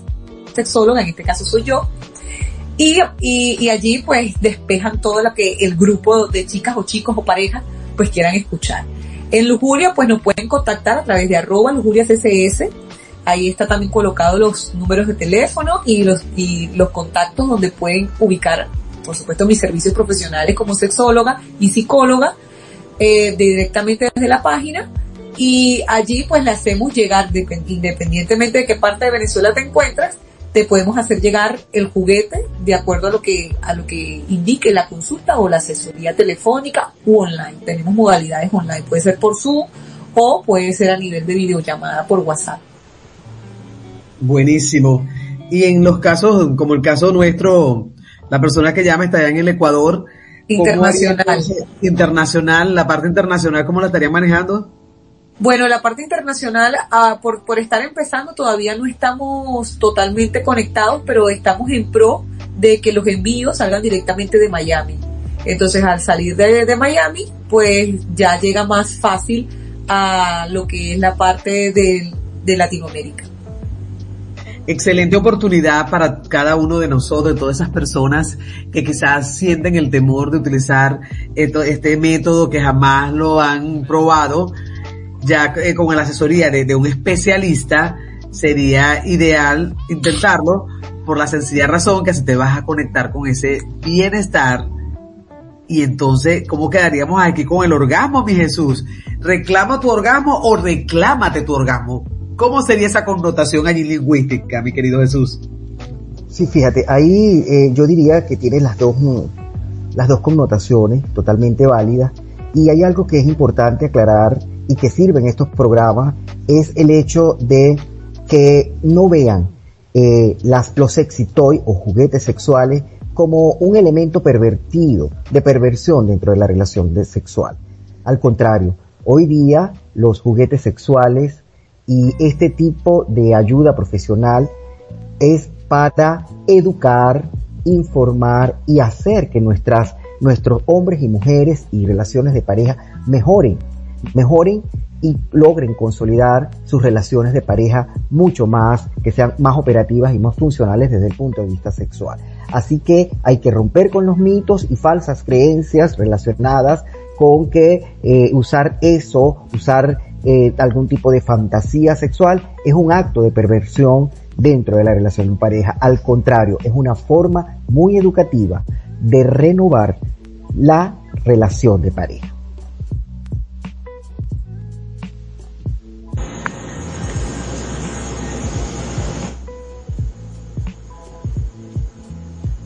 sexóloga, en este caso soy yo, y, y, allí pues despejan todo lo que el grupo de chicas o chicos o parejas pues quieran escuchar. En Lujuria pues nos pueden contactar a través de arroba Lujuria CCS. Ahí está también colocado los números de teléfono y los, y los contactos donde pueden ubicar, por supuesto, mis servicios profesionales como sexóloga y psicóloga, eh, directamente desde la página. Y allí pues le hacemos llegar, independientemente de qué parte de Venezuela te encuentras, te podemos hacer llegar el juguete de acuerdo a lo que a lo que indique la consulta o la asesoría telefónica u online. Tenemos modalidades online, puede ser por Zoom o puede ser a nivel de videollamada por WhatsApp. Buenísimo. Y en los casos, como el caso nuestro, la persona que llama está allá en el Ecuador. Internacional. Internacional, la parte internacional, ¿cómo la estaría manejando? Bueno, la parte internacional, ah, por, estar empezando, todavía no estamos totalmente conectados, pero estamos en pro de que los envíos salgan directamente de Miami. Entonces, al salir de, de Miami, pues ya llega más fácil a lo que es la parte de, de Latinoamérica. Excelente oportunidad para cada uno de nosotros, de todas esas personas que quizás sienten el temor de utilizar este método que jamás lo han probado ya eh, con la asesoría de, un especialista, sería ideal intentarlo por la sencilla razón que se te vas a conectar con ese bienestar. Y entonces, ¿cómo quedaríamos aquí con el orgasmo, mi Jesús? ¿Reclama tu orgasmo o reclámate tu orgasmo? ¿Cómo sería esa connotación allí lingüística, mi querido Jesús? Sí, fíjate, ahí eh, yo diría que tiene las dos, las dos connotaciones totalmente válidas. Y hay algo que es importante aclarar y que sirven estos programas es el hecho de que no vean eh, las, los sexitoy o juguetes sexuales como un elemento pervertido, de perversión dentro de la relación sexual. Al contrario, hoy día los juguetes sexuales y este tipo de ayuda profesional es para educar, informar y hacer que nuestras, nuestros hombres y mujeres y relaciones de pareja mejoren mejoren y logren consolidar sus relaciones de pareja mucho más, que sean más operativas y más funcionales desde el punto de vista sexual. Así que hay que romper con los mitos y falsas creencias relacionadas con que eh, usar eso, usar eh, algún tipo de fantasía sexual es un acto de perversión dentro de la relación en pareja. Al contrario, es una forma muy educativa de renovar la relación de pareja.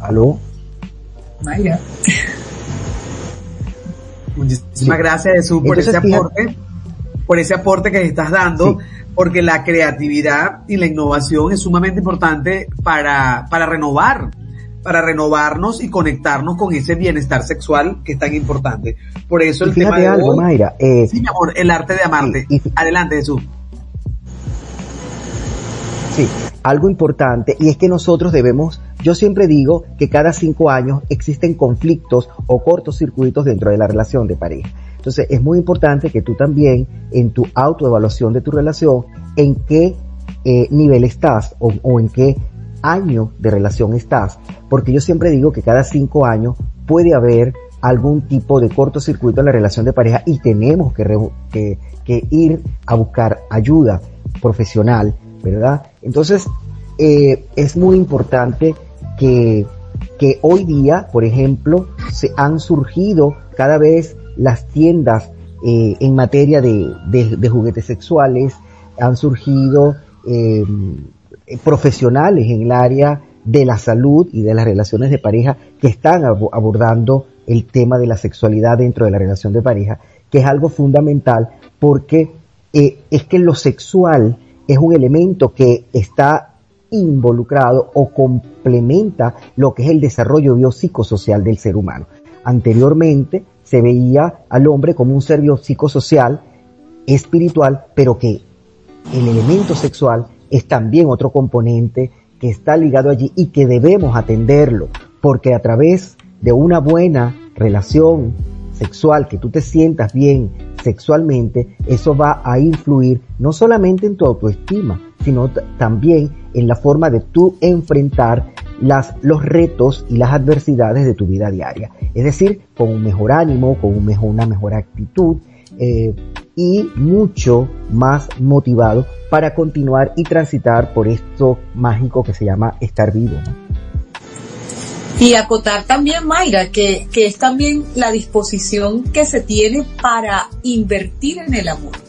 ¿Aló? Mayra. Muchísimas gracias Jesús por ese aporte, por ese aporte que estás dando, porque la creatividad y la innovación es sumamente importante para, para renovar, para renovarnos y conectarnos con ese bienestar sexual que es tan importante. Por eso el tema de algo, Mayra, eh, sí, mi amor, el arte de amarte. Adelante Jesús. Sí, algo importante y es que nosotros debemos yo siempre digo que cada cinco años existen conflictos o cortocircuitos dentro de la relación de pareja. Entonces es muy importante que tú también en tu autoevaluación de tu relación, en qué eh, nivel estás o, en qué año de relación estás. Porque yo siempre digo que cada cinco años puede haber algún tipo de cortocircuito en la relación de pareja y tenemos que, ir a buscar ayuda profesional, ¿verdad? Entonces, eh, es muy importante que, que hoy día, por ejemplo, se han surgido cada vez las tiendas eh, en materia de, de, juguetes sexuales, han surgido em, profesionales en el área de la salud y de las relaciones de pareja que están abordando el tema de la sexualidad dentro de la relación de pareja, que es algo fundamental porque eh, es que lo sexual es un elemento que está involucrado o complementa lo que es el desarrollo biopsicosocial del ser humano. Anteriormente se veía al hombre como un ser biopsicosocial espiritual, pero que el elemento sexual es también otro componente que está ligado allí y que debemos atenderlo, porque a través de una buena relación sexual, que tú te sientas bien sexualmente, eso va a influir no solamente en tu autoestima, sino también en la forma de tú enfrentar las, los retos y las adversidades de tu vida diaria. Es decir, con un mejor ánimo, con un mejor, una mejor actitud eh, y mucho más motivado para continuar y transitar por esto mágico que se llama estar vivo. Y acotar también, Mayra, que, que es también la disposición que se tiene para invertir en el amor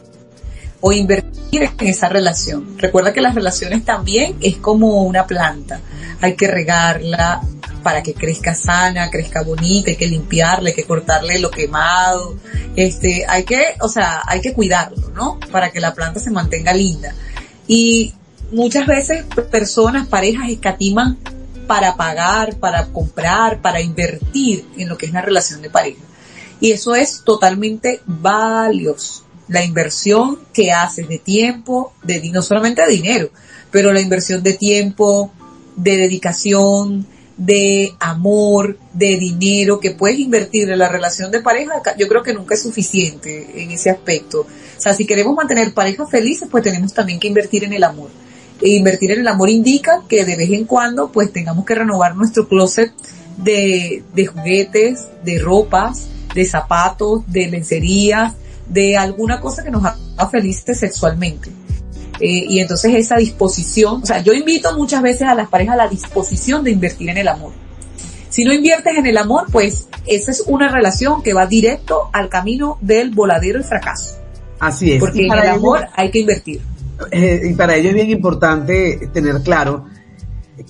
o invertir en esa relación. Recuerda que las relaciones también es como una planta. Hay que regarla para que crezca sana, crezca bonita, hay que limpiarle, hay que cortarle lo quemado, este, hay que, o sea, hay que cuidarlo, ¿no? Para que la planta se mantenga linda. Y muchas veces personas, parejas escatiman para pagar, para comprar, para invertir en lo que es una relación de pareja. Y eso es totalmente valioso la inversión que haces de tiempo, de no solamente de dinero, pero la inversión de tiempo, de dedicación, de amor, de dinero que puedes invertir en la relación de pareja, yo creo que nunca es suficiente en ese aspecto. O sea, si queremos mantener parejas felices, pues tenemos también que invertir en el amor. E invertir en el amor indica que de vez en cuando, pues tengamos que renovar nuestro closet de, de juguetes, de ropas, de zapatos, de lencerías, de alguna cosa que nos haga felices sexualmente. Eh, y entonces esa disposición, o sea, yo invito muchas veces a las parejas a la disposición de invertir en el amor. Si no inviertes en el amor, pues esa es una relación que va directo al camino del voladero y fracaso. Así es. Porque en el amor hay que invertir. Eh, y para ello es bien importante tener claro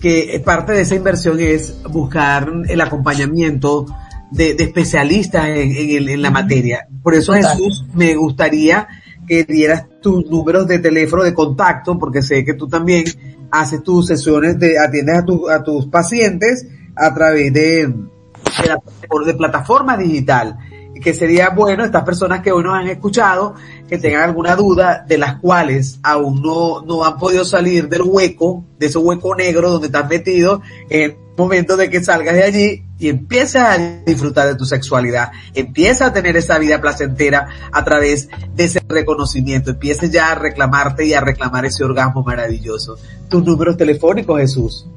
que parte de esa inversión es buscar el acompañamiento, de, especialistas en, la materia. Por eso, Jesús, me gustaría que dieras tus números de teléfono de contacto, porque sé que tú también haces tus sesiones, de, atiendes a, a tus pacientes a través de, de, de plataforma digital que sería bueno estas personas que hoy nos han escuchado, que tengan alguna duda, de las cuales aún no, no han podido salir del hueco, de ese hueco negro donde están metidos, en momento de que salgas de allí y empieces a disfrutar de tu sexualidad, empiezas a tener esa vida placentera a través de ese reconocimiento, empieces ya a reclamarte y a reclamar ese orgasmo maravilloso. Tus números telefónicos, Jesús.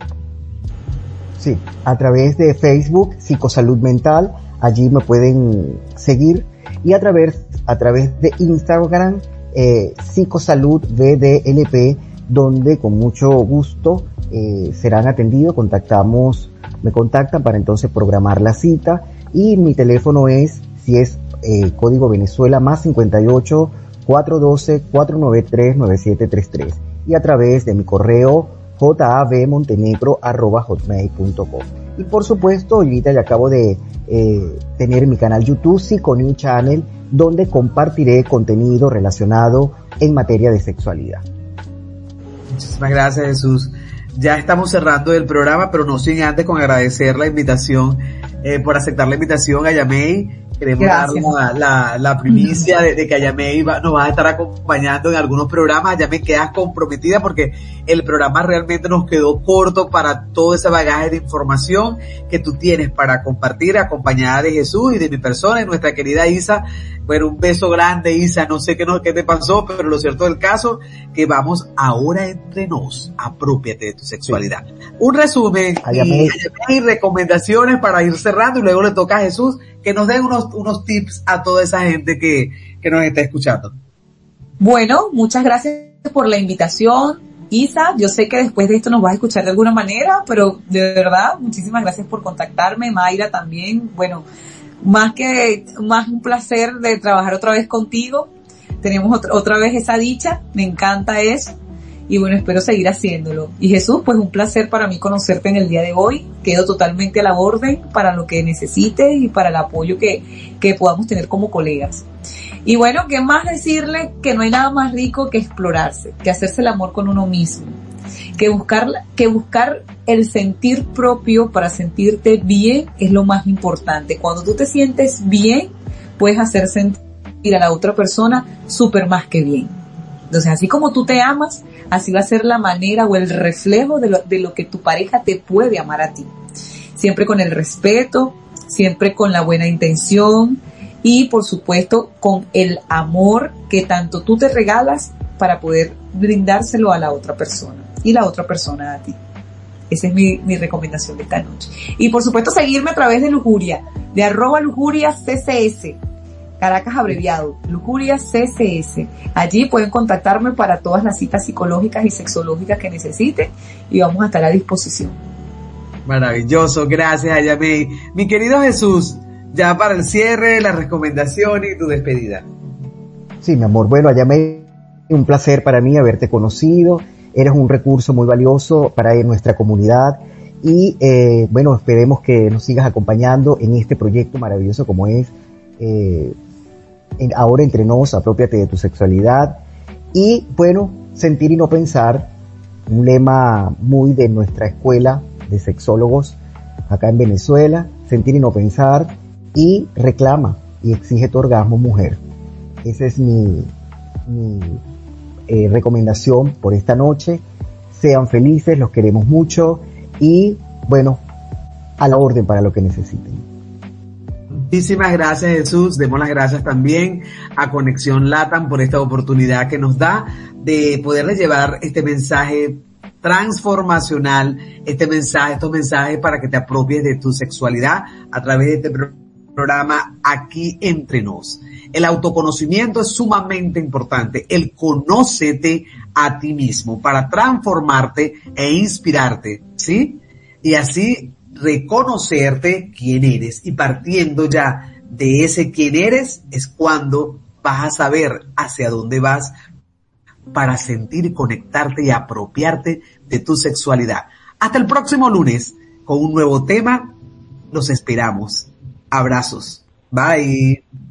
Sí, a través de Facebook, Psicosalud Mental, allí me pueden seguir y a través, a través de Instagram, eh, Psicosalud VDLP, donde con mucho gusto eh, serán atendidos, contactamos, me contactan para entonces programar la cita y mi teléfono es, si es eh, código Venezuela, más 58 412 493 9733 y a través de mi correo javmontenegro.com. Y por supuesto, ahorita le acabo de eh, tener mi canal YouTube, New Channel, donde compartiré contenido relacionado en materia de sexualidad. Muchísimas gracias, Jesús. Ya estamos cerrando el programa, pero no sin antes con agradecer la invitación, eh, por aceptar la invitación a Yamei. Queremos dar la, la, primicia de, que Ayamei nos va a estar acompañando en algunos programas. Ya me quedas comprometida porque el programa realmente nos quedó corto para todo ese bagaje de información que tú tienes para compartir acompañada de Jesús y de mi persona y nuestra querida Isa. Bueno, un beso grande Isa, no sé qué, no, qué te pasó, pero lo cierto del caso que vamos ahora entre nos, apropiate de tu sexualidad. Un resumen y, recomendaciones para ir cerrando y luego le toca a Jesús que nos den unos, unos tips a toda esa gente que, que nos está escuchando. Bueno, muchas gracias por la invitación. Isa, yo sé que después de esto nos vas a escuchar de alguna manera, pero de verdad, muchísimas gracias por contactarme. Mayra también, bueno, más que, más un placer de trabajar otra vez contigo. Tenemos otra, otra vez esa dicha, me encanta eso y bueno, espero seguir haciéndolo. Y Jesús, pues un placer para mí conocerte en el día de hoy. Quedo totalmente a la orden para lo que necesites y para el apoyo que, que podamos tener como colegas. Y bueno, ¿qué más decirle? Que no hay nada más rico que explorarse, que hacerse el amor con uno mismo, que buscar, que buscar el sentir propio para sentirte bien es lo más importante. Cuando tú te sientes bien, puedes hacer sentir a la otra persona súper más que bien. Entonces, así como tú te amas, así va a ser la manera o el reflejo de lo, de lo que tu pareja te puede amar a ti. Siempre con el respeto, siempre con la buena intención y por supuesto con el amor que tanto tú te regalas para poder brindárselo a la otra persona y la otra persona a ti. Esa es mi, mi, recomendación de esta noche. Y por supuesto seguirme a través de Lujuria, de arroba Lujuria CCS Caracas abreviado, Lujuria CCS. Allí pueden contactarme para todas las citas psicológicas y sexológicas que necesiten y vamos a estar a disposición. Maravilloso, gracias Ayamey. Mi querido Jesús, ya para el cierre, la recomendación y tu despedida. Sí, mi amor, bueno Ayamey, un placer para mí haberte conocido, eres un recurso muy valioso para nuestra comunidad y eh, bueno, esperemos que nos sigas acompañando en este proyecto maravilloso como es eh, ahora entre nos, apropiate de tu sexualidad y bueno, sentir y no pensar, un lema muy de nuestra escuela de sexólogos acá en Venezuela, sentir y no pensar y reclama y exige tu orgasmo mujer. Esa es mi, eh, recomendación por esta noche. Sean felices, los queremos mucho y bueno, a la orden para lo que necesiten. Muchísimas gracias Jesús, demos las gracias también a Conexión Latam por esta oportunidad que nos da de poderle llevar este mensaje transformacional, este mensaje, estos mensajes para que te apropies de tu sexualidad a través de este programa aquí entre nos. El autoconocimiento es sumamente importante, el conócete a ti mismo para transformarte e inspirarte, ¿sí? Y así reconocerte quién eres y partiendo ya de ese quién eres es cuando vas a saber hacia dónde vas para sentir, conectarte y apropiarte de tu sexualidad. Hasta el próximo lunes con un nuevo tema. Los esperamos. Abrazos. Bye.